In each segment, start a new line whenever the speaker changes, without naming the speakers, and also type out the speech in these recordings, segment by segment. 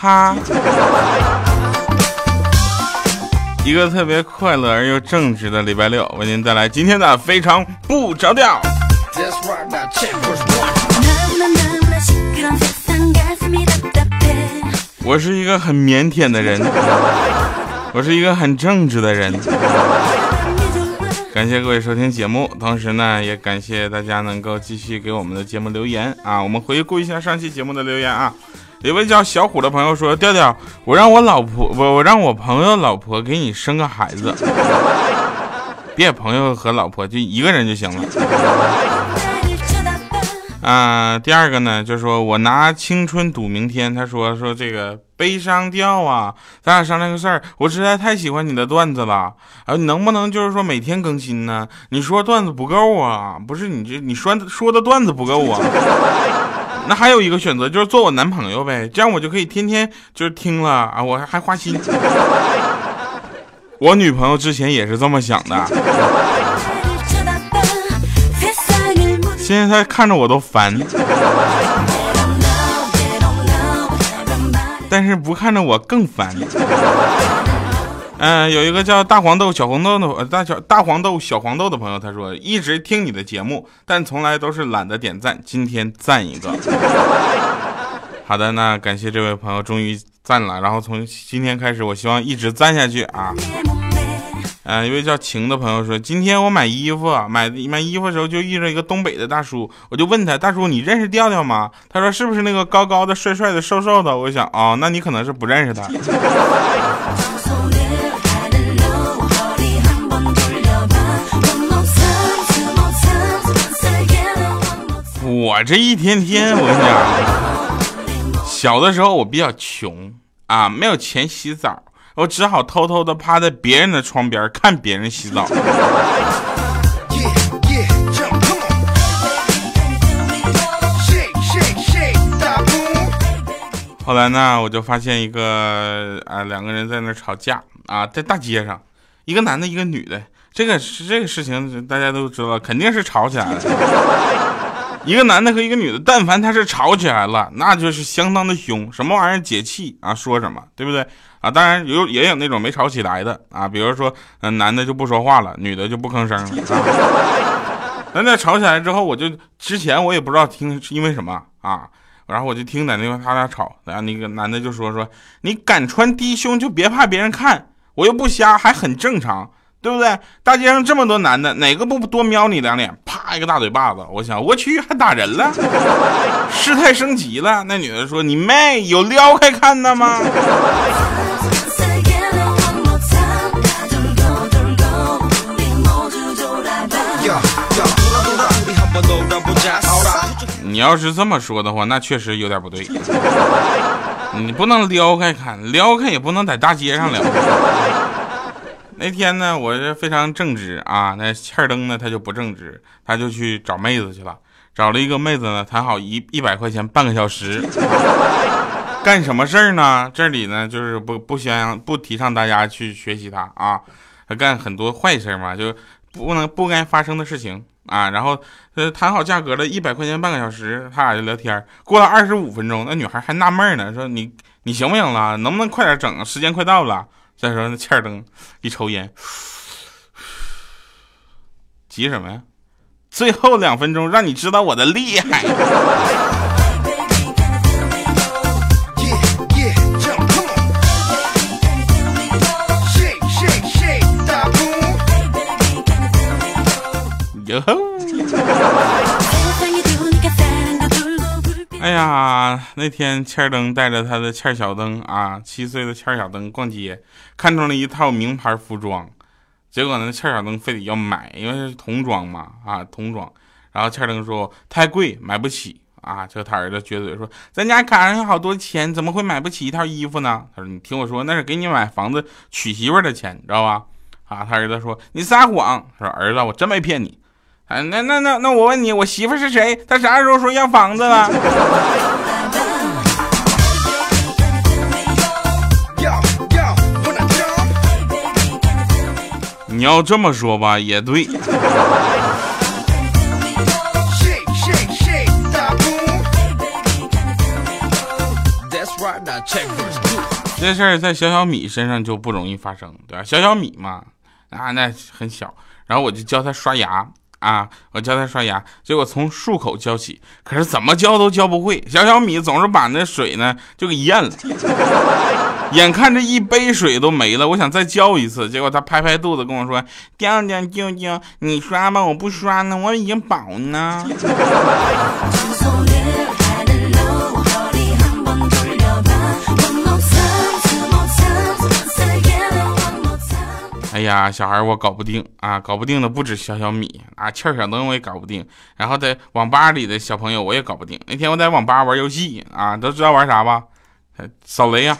啊哈！一个特别快乐而又正直的礼拜六，为您带来今天的非常不着调。我是一个很腼腆的人，我是一个很正直的人。感谢各位收听节目，同时呢，也感谢大家能够继续给我们的节目留言啊。我们回顾一下上期节目的留言啊。有位叫小虎的朋友说：“调调，我让我老婆，我我让我朋友老婆给你生个孩子，别朋友和老婆就一个人就行了。”啊，第二个呢，就是说我拿青春赌明天。他说说这个悲伤调啊，咱俩商量个事儿。我实在太喜欢你的段子了，啊，你能不能就是说每天更新呢？你说段子不够啊？不是你这你说说的段子不够啊？那还有一个选择就是做我男朋友呗，这样我就可以天天就是听了啊，我还还花心。我女朋友之前也是这么想的，现在她看着我都烦，但是不看着我更烦。嗯，有一个叫大黄豆小黄豆的呃大小大黄豆小黄豆的朋友，他说一直听你的节目，但从来都是懒得点赞，今天赞一个。好的，那感谢这位朋友终于赞了，然后从今天开始，我希望一直赞下去啊。嗯，一位叫晴的朋友说，今天我买衣服，买买衣服的时候就遇着一个东北的大叔，我就问他，大叔你认识调调吗？他说是不是那个高高的、帅帅的、瘦瘦的？我想哦，那你可能是不认识他。我这一天天，我跟你讲，小的时候我比较穷啊，没有钱洗澡，我只好偷偷的趴在别人的窗边看别人洗澡。后来呢，我就发现一个啊，两个人在那吵架啊，在大街上，一个男的，一个女的，这个是这个事情大家都知道，肯定是吵起来了。一个男的和一个女的，但凡他是吵起来了，那就是相当的凶。什么玩意儿解气啊？说什么，对不对啊？当然有也有那种没吵起来的啊，比如说，嗯，男的就不说话了，女的就不吭声了。那在吵起来之后，我就之前我也不知道听是因为什么啊，然后我就听在那块他俩吵，然后那个男的就说说，你敢穿低胸就别怕别人看，我又不瞎，还很正常。对不对？大街上这么多男的，哪个不多瞄你两眼？啪一个大嘴巴子！我想，我去，还打人了，事态升级了。那女的说：“你妹，有撩开看的吗？”你要是这么说的话，那确实有点不对。你不能撩开看，撩开也不能在大街上撩。那天呢，我是非常正直啊。那欠儿登呢，他就不正直，他就去找妹子去了。找了一个妹子呢，谈好一一百块钱半个小时。干什么事儿呢？这里呢，就是不不宣扬不提倡大家去学习他啊。他干很多坏事嘛，就不能不该发生的事情啊。然后呃谈好价格了，一百块钱半个小时，他俩就聊天。过了二十五分钟，那女孩还纳闷呢，说你你行不行了？能不能快点整？时间快到了。再说那欠儿灯一抽烟，急什么呀？最后两分钟让你知道我的厉害。哟呀，那天欠儿灯带着他的欠儿小灯啊，七岁的欠儿小灯逛街，看中了一套名牌服装，结果呢，欠儿小灯非得要买，因为是童装嘛啊，童装。然后欠儿灯说太贵，买不起啊。这他儿子撅嘴说，咱家卡上有好多钱，怎么会买不起一套衣服呢？他说你听我说，那是给你买房子娶媳妇的钱，你知道吧？啊，他儿子说你撒谎。他说儿子，我真没骗你。啊，那那那那我问你，我媳妇是谁？她啥时候说要房子了？你要这么说吧，也对。这事儿在小小米身上就不容易发生，对吧？小小米嘛，啊，那很小，然后我就教他刷牙。啊！我教他刷牙，结果从漱口教起，可是怎么教都教不会。小小米总是把那水呢就给咽了，眼看着一杯水都没了。我想再教一次，结果他拍拍肚子跟我说：“调调舅舅，你刷吧，我不刷呢，我已经饱呢。”哎呀，小孩我搞不定啊，搞不定的不止小小米啊，欠小灯我也搞不定，然后在网吧里的小朋友我也搞不定。那天我在网吧玩游戏啊，都知道玩啥吧？扫雷呀！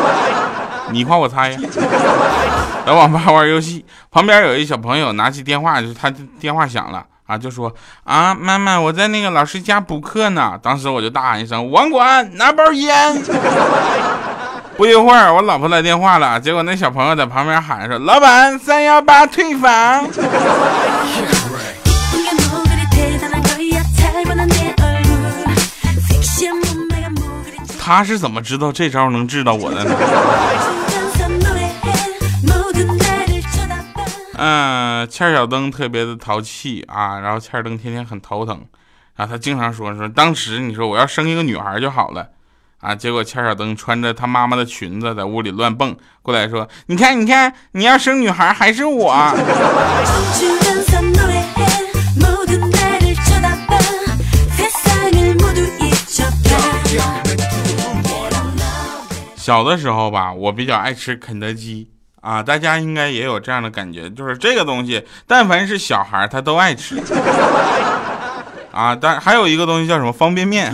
你夸我猜呀？在网吧玩游戏，旁边有一小朋友拿起电话，就他电话响了啊，就说啊，妈妈，我在那个老师家补课呢。当时我就大喊一声，网管拿包烟。不一会儿，我老婆来电话了，结果那小朋友在旁边喊说：“老板，三幺八退房。”他是怎么知道这招能治到我的呢？嗯，欠小灯特别的淘气啊，然后欠灯天天很头疼，然后他经常说说，当时你说我要生一个女孩就好了。啊！结果钱小灯穿着他妈妈的裙子在屋里乱蹦，过来说：“你看，你看，你要生女孩还是我？”小的时候吧，我比较爱吃肯德基啊，大家应该也有这样的感觉，就是这个东西，但凡是小孩他都爱吃 啊。但还有一个东西叫什么方便面。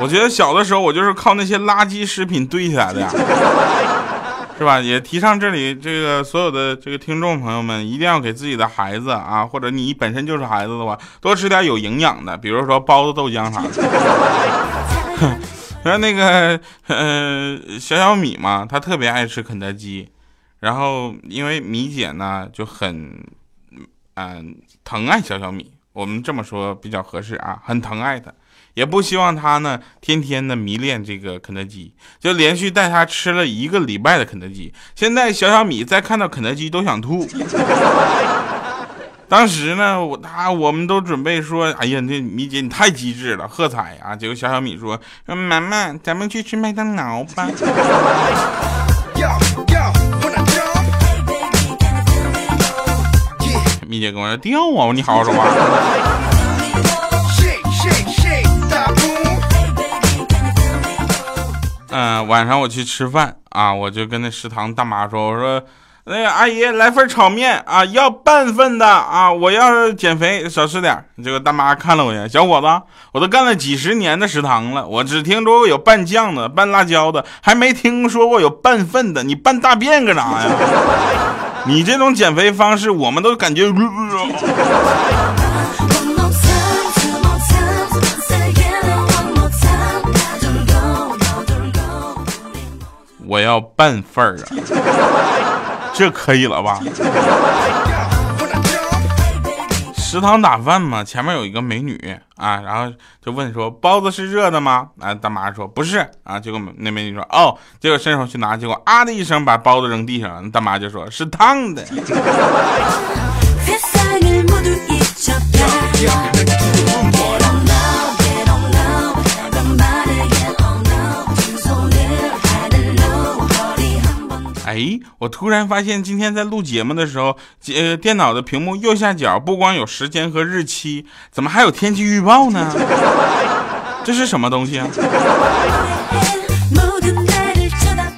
我觉得小的时候我就是靠那些垃圾食品堆起来的呀，是吧？也提倡这里这个所有的这个听众朋友们，一定要给自己的孩子啊，或者你本身就是孩子的话，多吃点有营养的，比如说包子、豆浆啥的。然后那个呃小小米嘛，他特别爱吃肯德基，然后因为米姐呢就很嗯疼爱小小米，我们这么说比较合适啊，很疼爱他。也不希望他呢天天的迷恋这个肯德基，就连续带他吃了一个礼拜的肯德基。现在小小米再看到肯德基都想吐。当时呢，我他我们都准备说，哎呀，那米姐你太机智了，喝彩啊！结果小小米说，妈妈，咱们去吃麦当劳吧。米姐跟我说掉啊，你好好说话。嗯，晚上我去吃饭啊，我就跟那食堂大妈说：“我说，那个阿姨来份炒面啊，要半份的啊，我要减肥，少吃点。”结果大妈看了我一眼，小伙子，我都干了几十年的食堂了，我只听说过有拌酱的、拌辣椒的，还没听说过有半份的。你拌大便干啥呀？你这种减肥方式，我们都感觉。我要半份儿啊，这可以了吧？食堂打饭嘛，前面有一个美女啊，然后就问说：“包子是热的吗？”啊，大妈说：“不是。”啊，结果那美女说：“哦。”结果伸手去拿，结果啊的一声把包子扔地上了。大妈就说：“是烫的。” 哎，我突然发现今天在录节目的时候，呃，电脑的屏幕右下角不光有时间和日期，怎么还有天气预报呢？这是什么东西啊？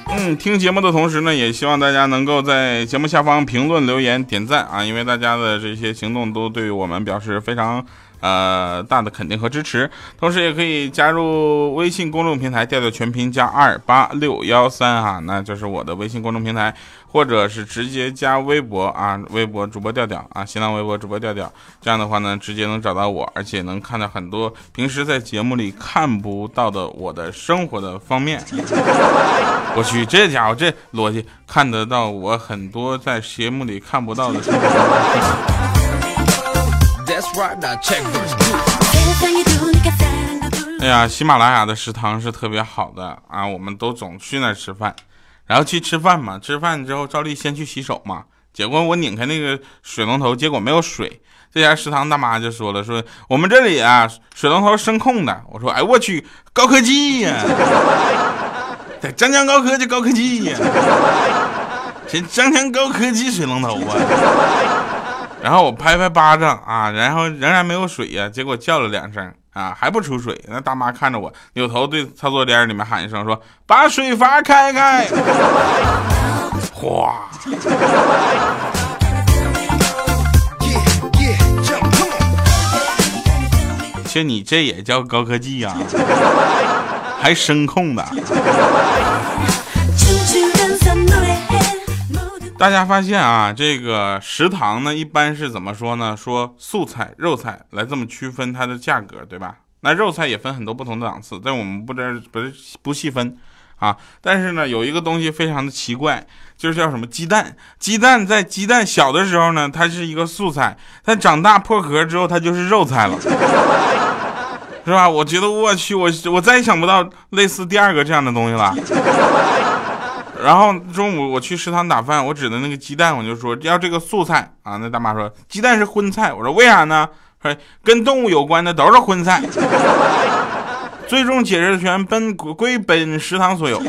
嗯，听节目的同时呢，也希望大家能够在节目下方评论、留言、点赞啊，因为大家的这些行动都对我们表示非常。呃，大的肯定和支持，同时也可以加入微信公众平台“调调全拼加二八六幺三”哈，那就是我的微信公众平台，或者是直接加微博啊，微博主播调调啊，新浪微博主播调调，这样的话呢，直接能找到我，而且能看到很多平时在节目里看不到的我的生活的方面。我去，这家伙这逻辑，看得到我很多在节目里看不到的。哎呀，喜马拉雅的食堂是特别好的啊，我们都总去那儿吃饭，然后去吃饭嘛，吃饭之后照例先去洗手嘛，结果我拧开那个水龙头，结果没有水，这家食堂大妈就说了，说我们这里啊水龙头声控的，我说哎我去高科技呀，在张江高科技高科技呀，这张江高科技水龙头啊，然后我拍拍巴掌啊，然后仍然没有水呀，结果叫了两声。啊，还不出水？那大妈看着我，扭头对操作间里面喊一声，说：“把水阀开开。”哗！这你这也叫高科技呀？还声控的？大家发现啊，这个食堂呢，一般是怎么说呢？说素菜、肉菜来这么区分它的价格，对吧？那肉菜也分很多不同的档次，但我们不知不是不细分啊。但是呢，有一个东西非常的奇怪，就是叫什么鸡蛋。鸡蛋在鸡蛋小的时候呢，它是一个素菜，但长大破壳之后，它就是肉菜了，是吧？我觉得我去，我我再也想不到类似第二个这样的东西了。然后中午我去食堂打饭，我指的那个鸡蛋，我就说要这个素菜啊。那大妈说鸡蛋是荤菜，我说为啥呢？说跟动物有关的都是荤菜。最终解释权本归本食堂所有。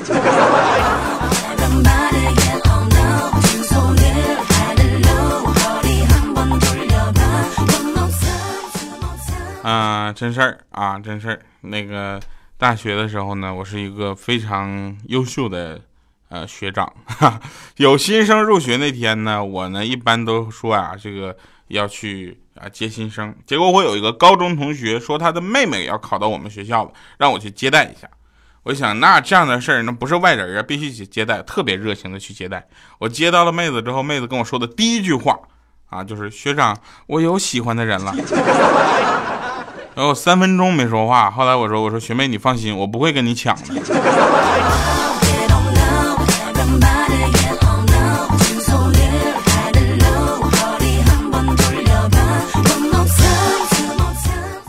啊，真事儿啊，真事儿。那个大学的时候呢，我是一个非常优秀的。呃，学长，有新生入学那天呢，我呢一般都说啊，这个要去啊接新生。结果我有一个高中同学说他的妹妹要考到我们学校了，让我去接待一下。我想那这样的事儿，那不是外人啊，必须去接待，特别热情的去接待。我接到了妹子之后，妹子跟我说的第一句话啊，就是学长，我有喜欢的人了。然后三分钟没说话，后来我说我说学妹你放心，我不会跟你抢的。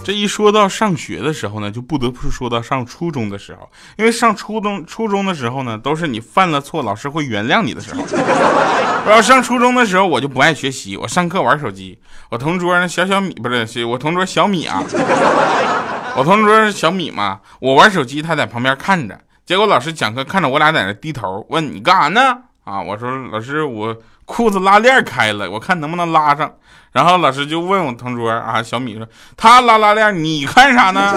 这一说到上学的时候呢，就不得不说到上初中的时候，因为上初中初中的时候呢，都是你犯了错，老师会原谅你的时候。然后上初中的时候，我就不爱学习，我上课玩手机。我同桌那小小米不是，我同桌小米啊，我同桌小米嘛，我玩手机，他在旁边看着。结果老师讲课看着我俩在那低头，问你干啥呢？啊，我说老师我。裤子拉链开了，我看能不能拉上。然后老师就问我同桌啊，小米说：“他拉拉链，你看啥呢？”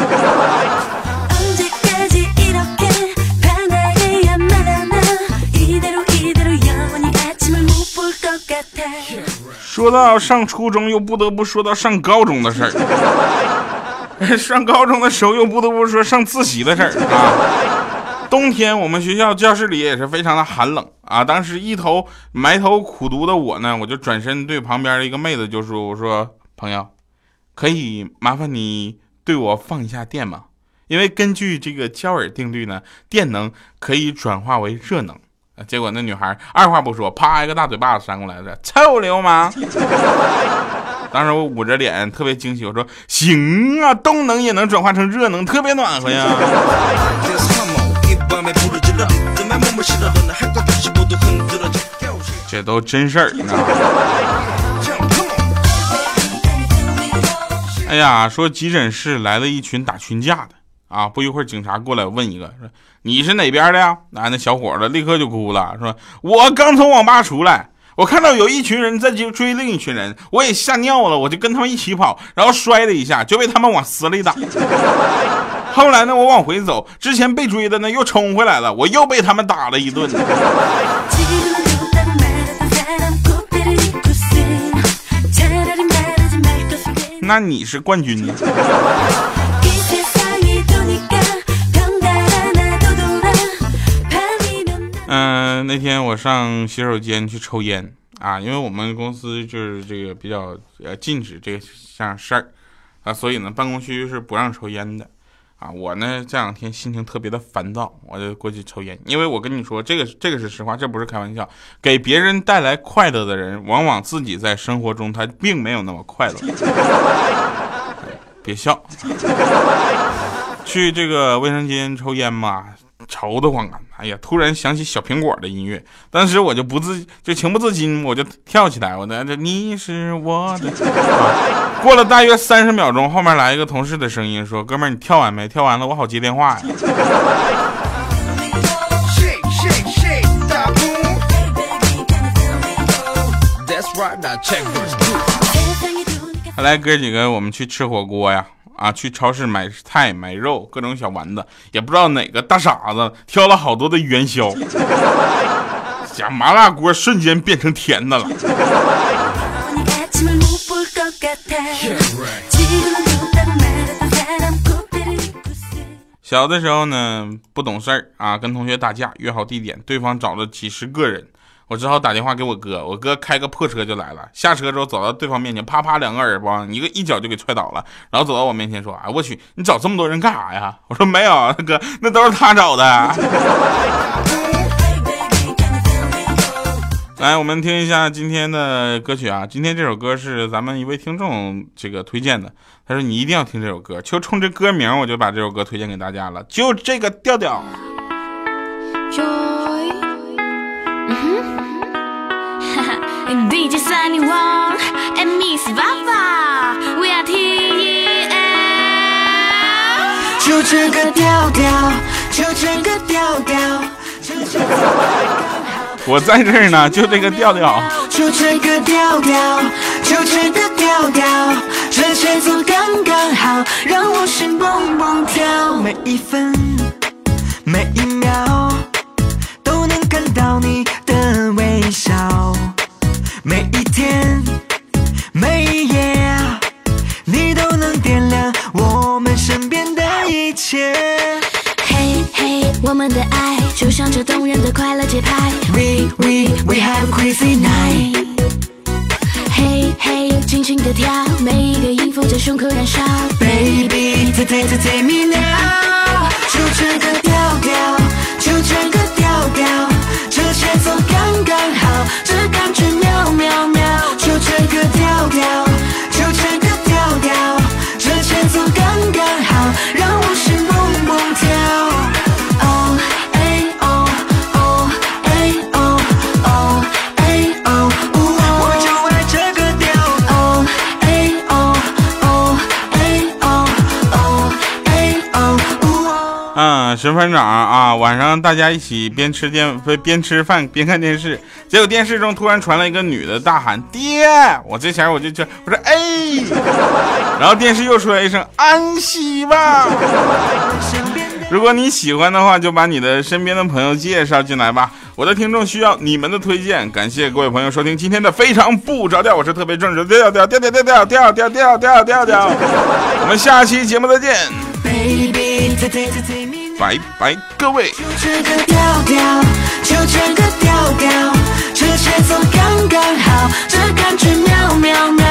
说到上初中，又不得不说到上高中的事儿。上高中的时候，又不得不说上自习的事儿啊。冬天我们学校教室里也是非常的寒冷啊！当时一头埋头苦读的我呢，我就转身对旁边的一个妹子就说：“我说朋友，可以麻烦你对我放一下电吗？因为根据这个焦耳定律呢，电能可以转化为热能。”结果那女孩二话不说，啪一个大嘴巴子扇过来了，臭流氓！当时我捂着脸特别惊喜，我说：“行啊，动能也能转化成热能，特别暖和呀！”这都真事儿，你知道吗？哎呀，说急诊室来了一群打群架的啊！不一会儿，警察过来问一个，说你是哪边的呀？那那小伙子立刻就哭了，说我刚从网吧出来，我看到有一群人在追追另一群人，我也吓尿了，我就跟他们一起跑，然后摔了一下，就被他们往死里打。后来呢，我往回走，之前被追的呢又冲回来了，我又被他们打了一顿。那你是冠军呢？嗯，那天我上洗手间去抽烟啊，因为我们公司就是这个比较呃禁止这项事儿啊，所以呢，办公区是不让抽烟的。啊，我呢这两天心情特别的烦躁，我就过去抽烟。因为我跟你说，这个这个是实话，这不是开玩笑。给别人带来快乐的人，往往自己在生活中他并没有那么快乐。别笑，去这个卫生间抽烟嘛，愁得慌啊！哎呀，突然想起小苹果的音乐，当时我就不自就情不自禁，我就跳起来，我的这你是我的。过了大约三十秒钟，后面来一个同事的声音说：“哥们儿，你跳完没？跳完了，我好接电话呀。”来，哥几个，我们去吃火锅呀！啊，去超市买菜、买肉，各种小丸子，也不知道哪个大傻子挑了好多的元宵，家麻辣锅瞬间变成甜的了。小的时候呢，不懂事儿啊，跟同学打架，约好地点，对方找了几十个人。我只好打电话给我哥，我哥开个破车就来了。下车之后走到对方面前，啪啪两个耳光，一个一脚就给踹倒了。然后走到我面前说：“哎，我去，你找这么多人干啥呀？”我说：“没有，哥，那都是他找的。”来，我们听一下今天的歌曲啊！今天这首歌是咱们一位听众这个推荐的，他说你一定要听这首歌，就冲这歌名，我就把这首歌推荐给大家了，就这个调调。DJ Sunny Wong and Miss Vava, we are TEL。就这个调调，就这个调调，就这个我在这儿呢，就这个调调。就这个调调，就这个调调，这节奏刚刚好，让我心蹦蹦跳。每一分，每一秒，嘿嘿，我们的爱就像这动人的快乐节拍。We we we have a crazy night。嘿嘿，轻轻的跳，每一个音符在胸口燃烧。Baby，take take take me now。就这个调调，就这个调调，这节奏刚刚好，这感觉。妙妙妙，就这个调调，神班长啊，晚上大家一起边吃电边边吃饭边看电视。结果电视中突然传来一个女的大喊：“爹！”我这前我就叫我说：“哎！”然后电视又出来一声：“安息吧。”如果你喜欢的话，就把你的身边的朋友介绍进来吧。我的听众需要你们的推荐。感谢各位朋友收听今天的非常不着调，我是特别正直调调调调调调调调调调调调。我们下期节目再见，拜拜，各位。这节奏刚刚好，这感觉妙妙妙，